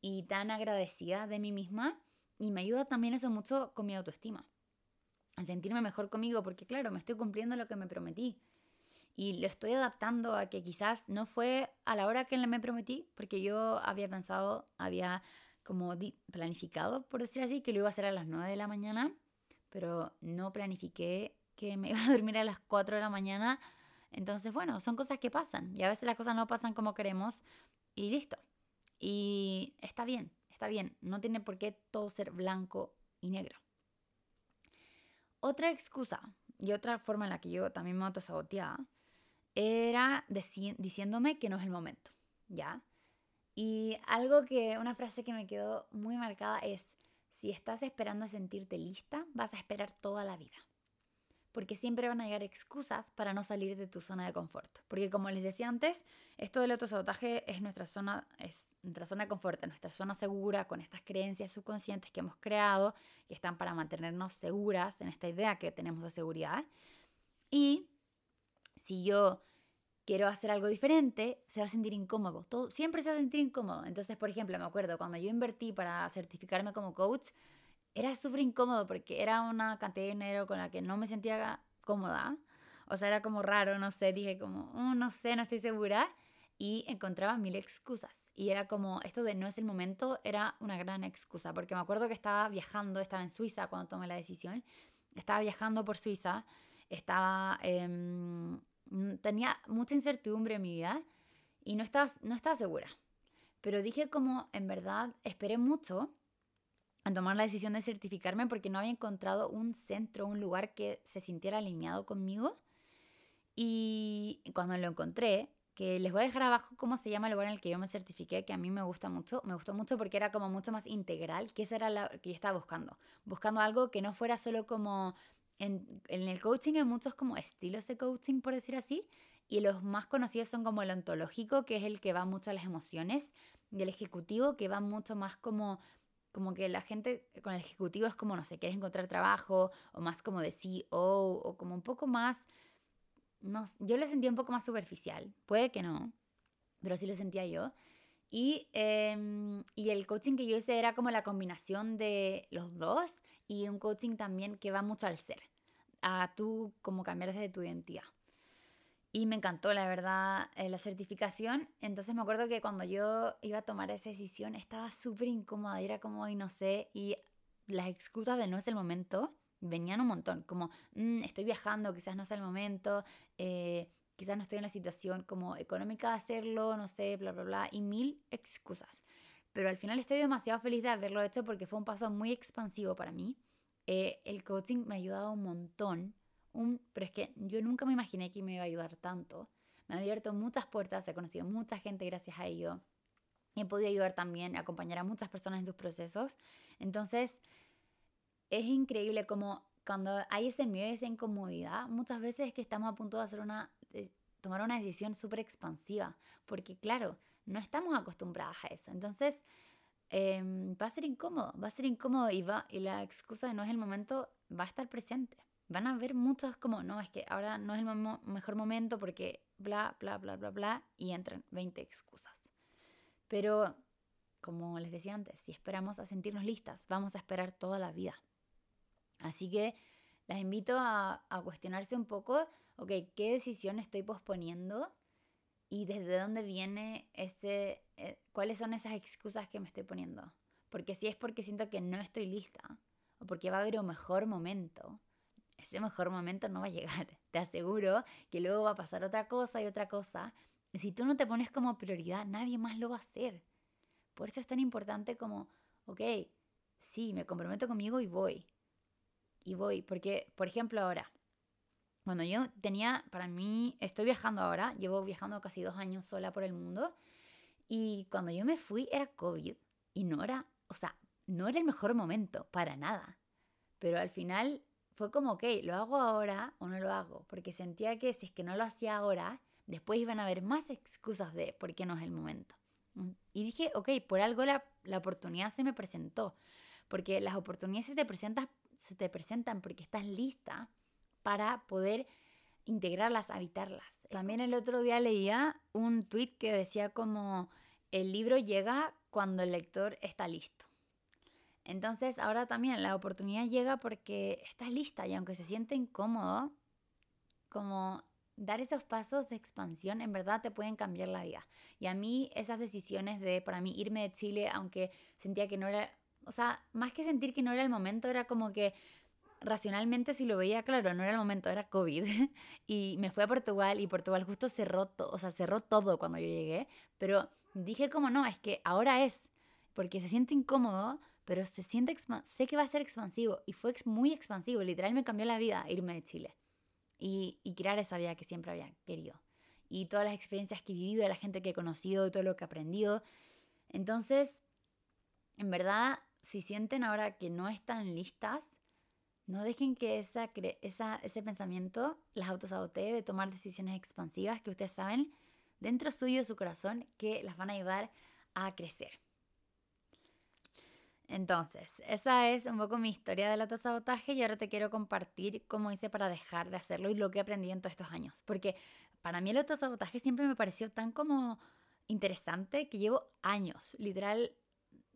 y tan agradecida de mí misma. Y me ayuda también eso mucho con mi autoestima. A sentirme mejor conmigo porque, claro, me estoy cumpliendo lo que me prometí. Y lo estoy adaptando a que quizás no fue a la hora que me prometí, porque yo había pensado, había como planificado, por decir así, que lo iba a hacer a las 9 de la mañana, pero no planifiqué que me iba a dormir a las 4 de la mañana. Entonces, bueno, son cosas que pasan y a veces las cosas no pasan como queremos y listo. Y está bien, está bien, no tiene por qué todo ser blanco y negro. Otra excusa y otra forma en la que yo también me autosaboteaba era diciéndome que no es el momento, ¿ya? Y algo que, una frase que me quedó muy marcada es, si estás esperando a sentirte lista, vas a esperar toda la vida porque siempre van a llegar excusas para no salir de tu zona de confort. Porque como les decía antes, esto del autosabotaje es nuestra zona, es nuestra zona de confort, nuestra zona segura con estas creencias subconscientes que hemos creado, que están para mantenernos seguras en esta idea que tenemos de seguridad. Y si yo quiero hacer algo diferente, se va a sentir incómodo. Siempre se va a sentir incómodo. Entonces, por ejemplo, me acuerdo cuando yo invertí para certificarme como coach, era súper incómodo porque era una cantidad de dinero con la que no me sentía cómoda. O sea, era como raro, no sé, dije como, oh, no sé, no estoy segura. Y encontraba mil excusas. Y era como, esto de no es el momento, era una gran excusa. Porque me acuerdo que estaba viajando, estaba en Suiza cuando tomé la decisión. Estaba viajando por Suiza, estaba, em, tenía mucha incertidumbre en mi vida y no estaba, no estaba segura. Pero dije como, en verdad, esperé mucho a tomar la decisión de certificarme porque no había encontrado un centro, un lugar que se sintiera alineado conmigo. Y cuando lo encontré, que les voy a dejar abajo cómo se llama el lugar en el que yo me certifiqué, que a mí me gusta mucho, me gustó mucho porque era como mucho más integral, que eso era lo que yo estaba buscando, buscando algo que no fuera solo como en, en el coaching hay muchos como estilos de coaching, por decir así, y los más conocidos son como el ontológico, que es el que va mucho a las emociones, y el ejecutivo, que va mucho más como como que la gente con el ejecutivo es como, no sé, quieres encontrar trabajo, o más como de CEO, o como un poco más, no, yo lo sentía un poco más superficial, puede que no, pero sí lo sentía yo. Y, em, y el coaching que yo hice era como la combinación de los dos y un coaching también que va mucho al ser, a tú como cambiar desde tu identidad. Y me encantó, la verdad, eh, la certificación. Entonces me acuerdo que cuando yo iba a tomar esa decisión estaba súper incómoda, era como, y no sé, y las excusas de no es el momento venían un montón, como, mm, estoy viajando, quizás no es el momento, eh, quizás no estoy en la situación como económica de hacerlo, no sé, bla, bla, bla, y mil excusas. Pero al final estoy demasiado feliz de haberlo hecho porque fue un paso muy expansivo para mí. Eh, el coaching me ha ayudado un montón pero es que yo nunca me imaginé que me iba a ayudar tanto. Me ha abierto muchas puertas, he conocido mucha gente gracias a ello. He podido ayudar también, acompañar a muchas personas en sus procesos. Entonces, es increíble como cuando hay ese miedo y esa incomodidad, muchas veces es que estamos a punto de hacer una, tomar una decisión súper expansiva, porque claro, no estamos acostumbradas a eso. Entonces, em, va a ser incómodo, va a ser incómodo y, va, y la excusa de no es el momento va a estar presente van a ver muchos como, no, es que ahora no es el mejor momento porque bla, bla, bla, bla, bla, y entran 20 excusas. Pero, como les decía antes, si esperamos a sentirnos listas, vamos a esperar toda la vida. Así que las invito a, a cuestionarse un poco, ok, ¿qué decisión estoy posponiendo? Y desde dónde viene ese, eh, cuáles son esas excusas que me estoy poniendo. Porque si es porque siento que no estoy lista, o porque va a haber un mejor momento, ese mejor momento no va a llegar. Te aseguro que luego va a pasar otra cosa y otra cosa. Y si tú no te pones como prioridad, nadie más lo va a hacer. Por eso es tan importante como, ok, sí, me comprometo conmigo y voy. Y voy, porque, por ejemplo, ahora, cuando yo tenía, para mí, estoy viajando ahora, llevo viajando casi dos años sola por el mundo, y cuando yo me fui era COVID, y no era, o sea, no era el mejor momento, para nada. Pero al final fue como, ok, ¿lo hago ahora o no lo hago? Porque sentía que si es que no lo hacía ahora, después iban a haber más excusas de por qué no es el momento. Y dije, ok, por algo la, la oportunidad se me presentó. Porque las oportunidades se te, presentan, se te presentan porque estás lista para poder integrarlas, habitarlas. También el otro día leía un tweet que decía como el libro llega cuando el lector está listo. Entonces ahora también la oportunidad llega porque estás lista y aunque se siente incómodo, como dar esos pasos de expansión en verdad te pueden cambiar la vida. Y a mí esas decisiones de, para mí, irme de Chile, aunque sentía que no era, o sea, más que sentir que no era el momento, era como que racionalmente si lo veía claro, no era el momento, era COVID. y me fui a Portugal y Portugal justo cerró, todo, o sea, cerró todo cuando yo llegué. Pero dije como no, es que ahora es, porque se siente incómodo pero se siente, sé que va a ser expansivo y fue muy expansivo, literal me cambió la vida irme de Chile y, y crear esa vida que siempre había querido. Y todas las experiencias que he vivido, de la gente que he conocido, todo lo que he aprendido. Entonces, en verdad, si sienten ahora que no están listas, no dejen que esa, esa, ese pensamiento las autosabotee de tomar decisiones expansivas que ustedes saben dentro suyo de su corazón que las van a ayudar a crecer. Entonces, esa es un poco mi historia del autosabotaje y ahora te quiero compartir cómo hice para dejar de hacerlo y lo que aprendí en todos estos años. Porque para mí el autosabotaje siempre me pareció tan como interesante que llevo años, literal,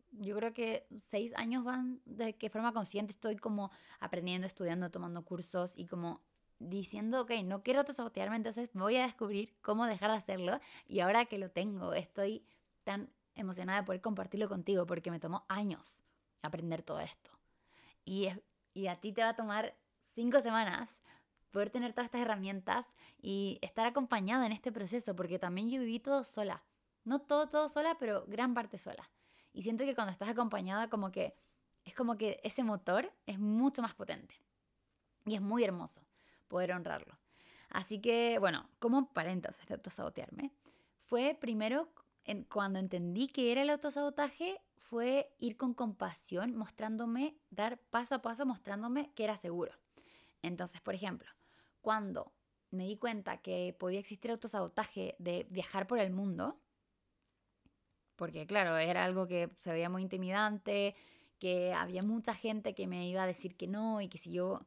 yo creo que seis años van de qué forma consciente estoy como aprendiendo, estudiando, tomando cursos y como diciendo, ok, no quiero autosabotearme, entonces voy a descubrir cómo dejar de hacerlo. Y ahora que lo tengo, estoy tan emocionada de poder compartirlo contigo porque me tomó años aprender todo esto. Y, y a ti te va a tomar cinco semanas poder tener todas estas herramientas y estar acompañada en este proceso, porque también yo viví todo sola. No todo, todo sola, pero gran parte sola. Y siento que cuando estás acompañada, como que es como que ese motor es mucho más potente. Y es muy hermoso poder honrarlo. Así que, bueno, como paréntesis de autosabotearme, fue primero cuando entendí que era el autosabotaje, fue ir con compasión, mostrándome, dar paso a paso, mostrándome que era seguro. Entonces, por ejemplo, cuando me di cuenta que podía existir autosabotaje de viajar por el mundo, porque claro, era algo que se veía muy intimidante, que había mucha gente que me iba a decir que no y que si yo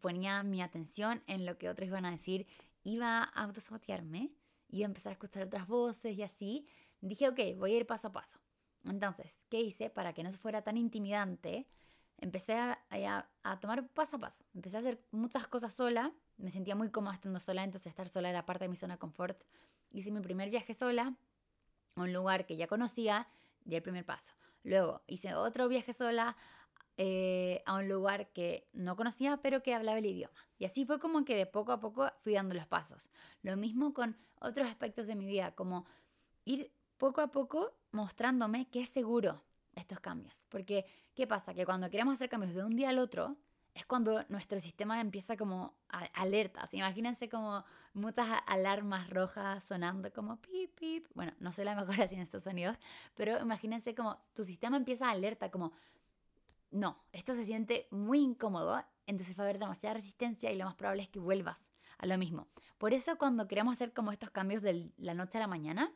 ponía mi atención en lo que otros iban a decir, iba a autosabotearme, iba a empezar a escuchar otras voces y así, dije, ok, voy a ir paso a paso. Entonces, ¿qué hice para que no fuera tan intimidante? Empecé a, a, tomar paso a paso. Empecé a hacer muchas cosas sola. Me sentía muy cómoda estando sola, entonces estar sola era parte de mi zona de confort. Hice mi primer viaje sola a un lugar que ya conocía, di el primer paso. Luego hice otro viaje sola eh, a un lugar que no conocía, pero que hablaba el idioma. Y así fue como que de poco a poco fui dando los pasos. Lo mismo con otros aspectos de mi vida, como ir poco a poco mostrándome que es seguro estos cambios. Porque, ¿qué pasa? Que cuando queremos hacer cambios de un día al otro, es cuando nuestro sistema empieza como alertas. Imagínense como muchas alarmas rojas sonando como pip, pip. Bueno, no soy la mejor haciendo estos sonidos, pero imagínense como tu sistema empieza a alerta, como, no, esto se siente muy incómodo, entonces va a haber demasiada resistencia y lo más probable es que vuelvas a lo mismo. Por eso cuando queremos hacer como estos cambios de la noche a la mañana,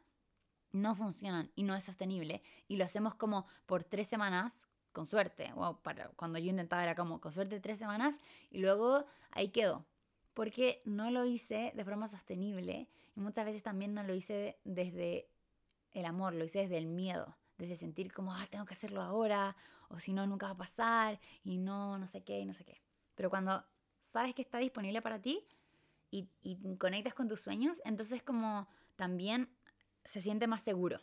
no funcionan y no es sostenible y lo hacemos como por tres semanas con suerte, para, cuando yo intentaba era como con suerte tres semanas y luego ahí quedó, porque no lo hice de forma sostenible y muchas veces también no lo hice desde el amor, lo hice desde el miedo, desde sentir como, ah, tengo que hacerlo ahora, o si no, nunca va a pasar, y no, no sé qué, y no sé qué. Pero cuando sabes que está disponible para ti y conectas con tus sueños, entonces como también se siente más seguro.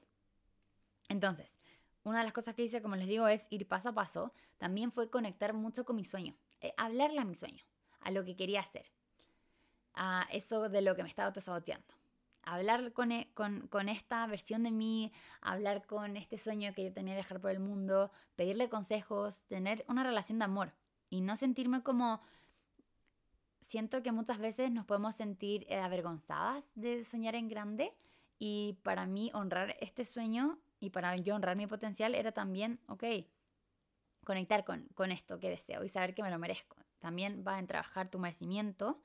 Entonces, una de las cosas que hice, como les digo, es ir paso a paso. También fue conectar mucho con mi sueño, eh, hablarle a mi sueño, a lo que quería hacer, a eso de lo que me estaba autosaboteando. Hablar con, e, con, con, esta versión de mí, hablar con este sueño que yo tenía de viajar por el mundo, pedirle consejos, tener una relación de amor y no sentirme como... Siento que muchas veces nos podemos sentir eh, avergonzadas de soñar en grande y para mí honrar este sueño y para yo honrar mi potencial era también, ok, conectar con, con esto que deseo y saber que me lo merezco. También va en trabajar tu merecimiento.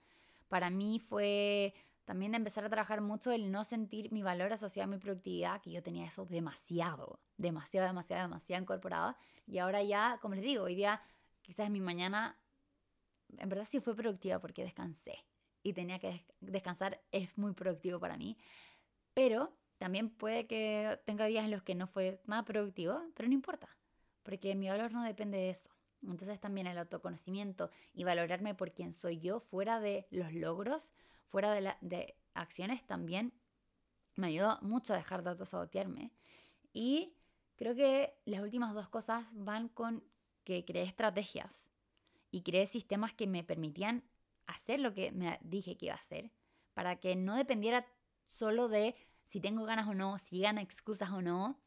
Para mí fue también de empezar a trabajar mucho el no sentir mi valor asociado a mi productividad, que yo tenía eso demasiado, demasiado, demasiado, demasiado incorporado. Y ahora ya, como les digo, hoy día quizás mi mañana, en verdad sí fue productiva porque descansé y tenía que descansar, es muy productivo para mí. Pero también puede que tenga días en los que no fue nada productivo, pero no importa, porque mi valor no depende de eso. Entonces también el autoconocimiento y valorarme por quien soy yo fuera de los logros, fuera de, de acciones también me ayudó mucho a dejar de autosabotearme. Y creo que las últimas dos cosas van con que creé estrategias y creé sistemas que me permitían hacer lo que me dije que iba a hacer para que no dependiera solo de si tengo ganas o no, si llegan excusas o no,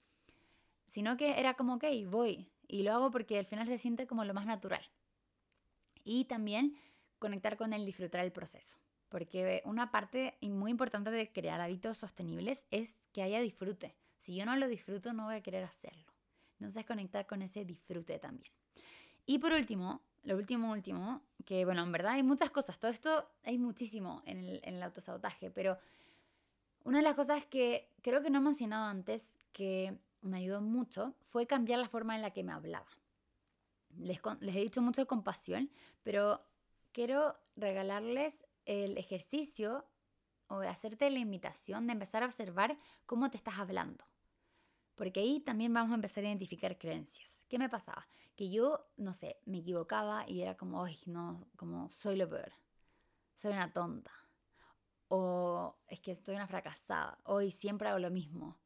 sino que era como, ok, voy y lo hago porque al final se siente como lo más natural. Y también conectar con el disfrutar el proceso, porque una parte muy importante de crear hábitos sostenibles es que haya disfrute. Si yo no lo disfruto, no voy a querer hacerlo. Entonces, conectar con ese disfrute también. Y por último, lo último, último, que bueno, en verdad hay muchas cosas, todo esto hay muchísimo en el, en el autosabotaje, pero una de las cosas que creo que no he mencionado antes, que me ayudó mucho, fue cambiar la forma en la que me hablaba. Les, les he dicho mucho de compasión, pero quiero regalarles el ejercicio o hacerte la invitación de empezar a observar cómo te estás hablando. Porque ahí también vamos a empezar a identificar creencias. ¿Qué me pasaba? Que yo, no sé, me equivocaba y era como, ay, no, como soy lo peor. soy una tonta. O es que estoy una fracasada. Hoy siempre hago lo mismo.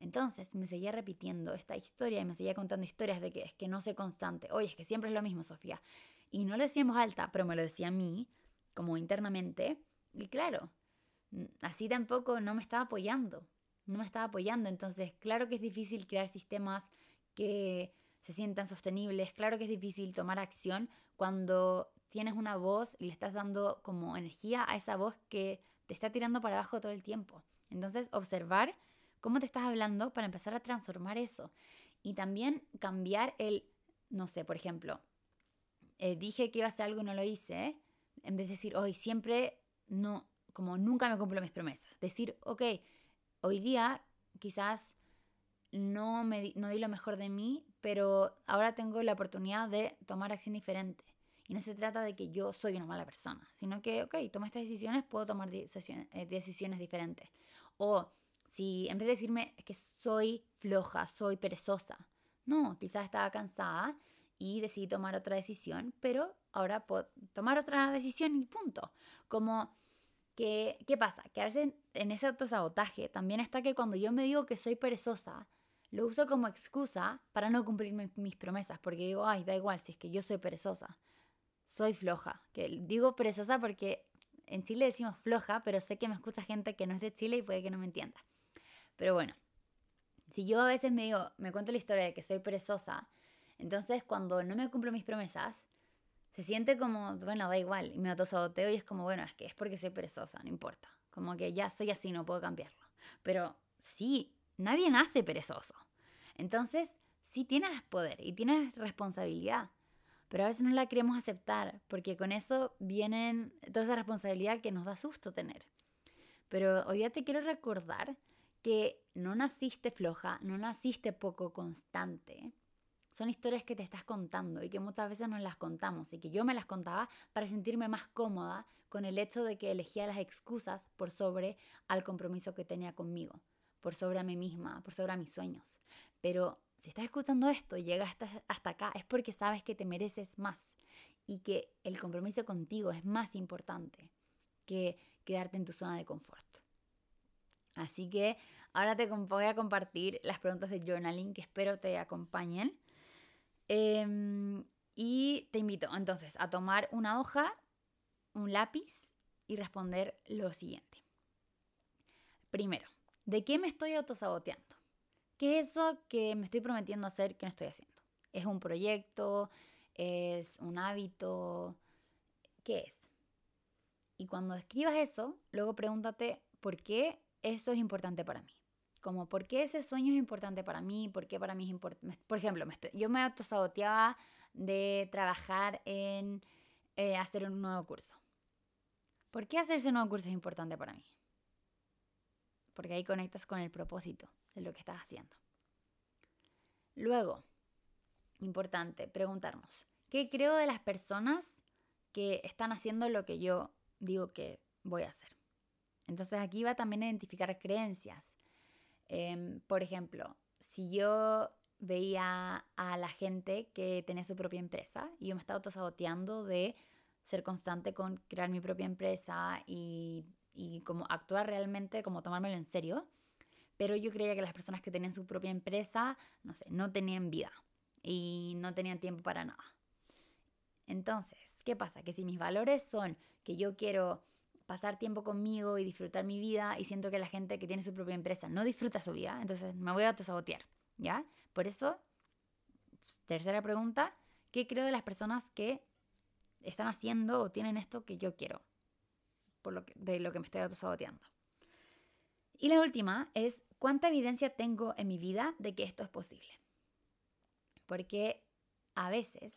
Entonces me seguía repitiendo esta historia y me seguía contando historias de que es que no soy constante. Oye, es que siempre es lo mismo, Sofía. Y no lo decía en voz alta, pero me lo decía a mí, como internamente. Y claro, así tampoco no me estaba apoyando. No me estaba apoyando. Entonces, claro que es difícil crear sistemas que se sientan sostenibles. Claro que es difícil tomar acción cuando tienes una voz y le estás dando como energía a esa voz que te está tirando para abajo todo el tiempo. Entonces, observar cómo te estás hablando para empezar a transformar eso. Y también cambiar el, no sé, por ejemplo, eh, dije que iba a hacer algo y no lo hice, en vez de decir, hoy siempre no, como nunca me cumplo mis promesas. Decir, ok, hoy día quizás no, me, no di lo mejor de mí, pero ahora tengo la oportunidad de tomar acción diferente. Y no se trata de que yo soy una mala persona, sino que, ok, tomo estas decisiones, puedo tomar decisiones, eh, decisiones diferentes. O si en vez de decirme que soy floja, soy perezosa, no, quizás estaba cansada y decidí tomar otra decisión, pero ahora puedo tomar otra decisión y punto. Como que, ¿qué pasa? Que a veces en ese autosabotaje también está que cuando yo me digo que soy perezosa, lo uso como excusa para no cumplir mis promesas, porque digo, ay, da igual, si es que yo soy perezosa, soy floja. Que digo perezosa porque en Chile decimos floja, pero sé que me escucha gente que no es de Chile y puede que no me entienda. Pero bueno, si yo a veces me digo, me cuento la historia de que soy perezosa, entonces cuando no me cumplo mis promesas, se siente como, bueno, da igual, y me autosaboteo y es como, bueno, es que es porque soy perezosa, no importa. Como que ya soy así, no puedo cambiarlo. Pero sí, nadie nace perezoso. Entonces, sí tienes poder y tienes responsabilidad, pero a veces no la queremos aceptar porque con eso vienen toda esa responsabilidad que nos da susto tener. Pero hoy día te quiero recordar que no naciste floja, no naciste poco constante. Son historias que te estás contando y que muchas veces nos las contamos y que yo me las contaba para sentirme más cómoda con el hecho de que elegía las excusas por sobre al compromiso que tenía conmigo por sobre a mí misma, por sobre a mis sueños. Pero si estás escuchando esto y llegas hasta, acá, es porque sabes que te mereces más y que el compromiso contigo es más importante que quedarte en tu zona de confort. Así que ahora te voy a compartir las preguntas de journaling que espero te acompañen. Em, y te invito entonces a tomar una hoja, un lápiz y responder lo siguiente. Primero, ¿De qué me estoy autosaboteando? ¿Qué es eso que me estoy prometiendo hacer que no estoy haciendo? ¿Es un proyecto? ¿Es un hábito? ¿Qué es? Y cuando escribas eso, luego pregúntate por qué eso es importante para mí. Como por qué ese sueño es importante para mí, por qué para mí es importante. Por ejemplo, yo me autosaboteaba de trabajar en eh, hacer un nuevo curso. ¿Por qué hacer ese nuevo curso es importante para mí? porque ahí conectas con el propósito de lo que estás haciendo. Luego, importante, preguntarnos, ¿qué creo de las personas que están haciendo lo que yo digo que voy a hacer? Entonces aquí va también a identificar creencias. Em, por ejemplo, si yo veía a la gente que tenía su propia empresa y yo me estaba autosaboteando de ser constante con crear mi propia empresa y y como actuar realmente, como tomármelo en serio. Pero yo creía que las personas que tenían su propia empresa, no sé, no tenían vida y no tenían tiempo para nada. Entonces, ¿qué pasa? Que si mis valores son que yo quiero pasar tiempo conmigo y disfrutar mi vida y siento que la gente que tiene su propia empresa no disfruta su vida, entonces me voy a autosabotear, ¿ya? Por eso, tercera pregunta, ¿qué creo de las personas que están haciendo o tienen esto que yo quiero? lo de lo que me estoy autosaboteando. Y la última es, ¿cuánta evidencia tengo en mi vida de que esto es posible? Porque a veces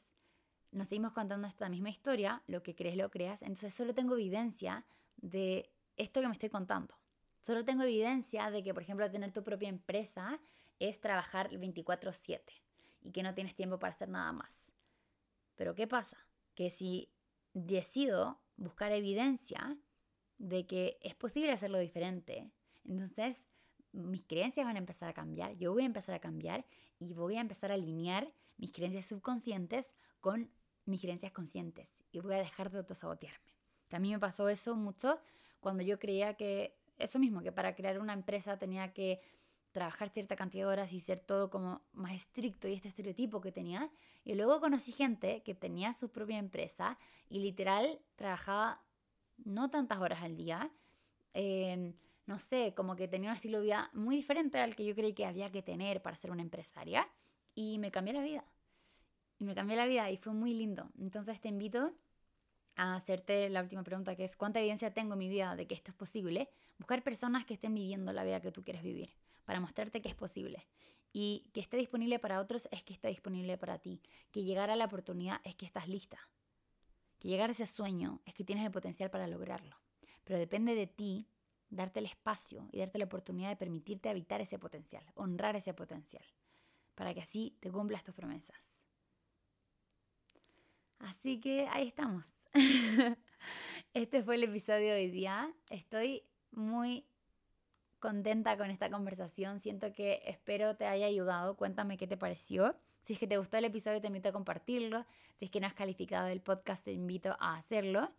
nos seguimos contando esta misma historia, lo que crees lo creas, entonces solo tengo evidencia de esto que me estoy contando. Solo tengo evidencia de que, por ejemplo, tener tu propia empresa es trabajar 24/7 y que no tienes tiempo para hacer nada más. Pero ¿qué pasa? Que si decido buscar evidencia, de que es posible hacerlo diferente. Entonces, mis creencias van a empezar a cambiar, yo voy a empezar a cambiar y voy a empezar a alinear mis creencias subconscientes con mis creencias conscientes y voy a dejar de autosabotearme. Que a mí me pasó eso mucho cuando yo creía que eso mismo, que para crear una empresa tenía que trabajar cierta cantidad de horas y ser todo como más estricto y este estereotipo que tenía. Y luego conocí gente que tenía su propia empresa y literal trabajaba no tantas horas al día. Em, no sé, como que tenía un estilo de vida muy diferente al que yo creí que había que tener para ser una empresaria. Y me cambió la vida. Y me cambió la vida y fue muy lindo. Entonces te invito a hacerte la última pregunta que es, ¿cuánta evidencia tengo en mi vida de que esto es posible? Buscar personas que estén viviendo la vida que tú quieres vivir para mostrarte que es posible. Y que esté disponible para otros es que está disponible para ti. Que llegar a la oportunidad es que estás lista. Que llegar a ese sueño es que tienes el potencial para lograrlo. Pero depende de ti darte el espacio y darte la oportunidad de permitirte habitar ese potencial, honrar ese potencial, para que así te cumplas tus promesas. Así que ahí estamos. este fue el episodio de hoy día. Estoy muy contenta con esta conversación. Siento que espero te haya ayudado. Cuéntame qué te pareció. Si es que te gustó el episodio, te invito a compartirlo. Si es que no has calificado el podcast, te invito a hacerlo.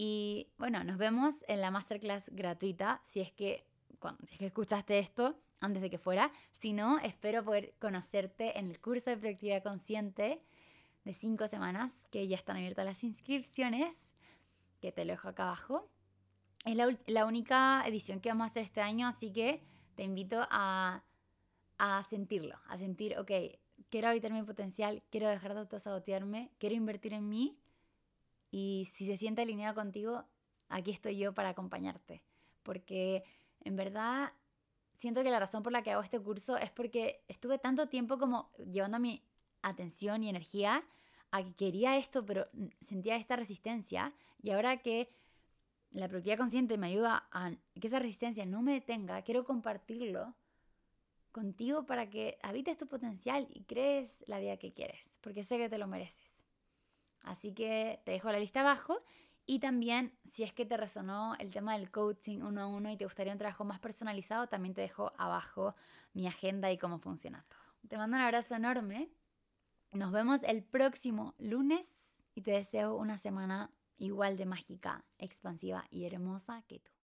Y bueno, nos vemos en la masterclass gratuita. Si es que, cuando, es que escuchaste esto antes de que fuera. Si no, espero poder conocerte en el curso de productividad consciente de cinco semanas, que ya están abiertas las inscripciones, que te lo dejo acá abajo. Es la, única edición que vamos a hacer este año, así que te invito a, a sentirlo, a sentir, ok, quiero habitar mi potencial, quiero dejar de autosabotearme, quiero invertir en mí y si se siente alineado contigo, aquí estoy yo para acompañarte. Porque en verdad siento que la razón por la que hago este curso es porque estuve tanto tiempo como llevando mi atención y energía a que quería esto, pero sentía esta resistencia y ahora que la productividad consciente me ayuda a que esa resistencia no me detenga, quiero compartirlo contigo para que habites tu potencial y crees la vida que quieres, porque sé que te lo mereces. Así que te dejo la lista abajo y también si es que te resonó el tema del coaching uno a uno y te gustaría un trabajo más personalizado, también te dejo abajo mi agenda y cómo funciona todo. Te mando un abrazo enorme. Nos vemos el próximo lunes y te deseo una semana igual de mágica, expansiva y hermosa que tú.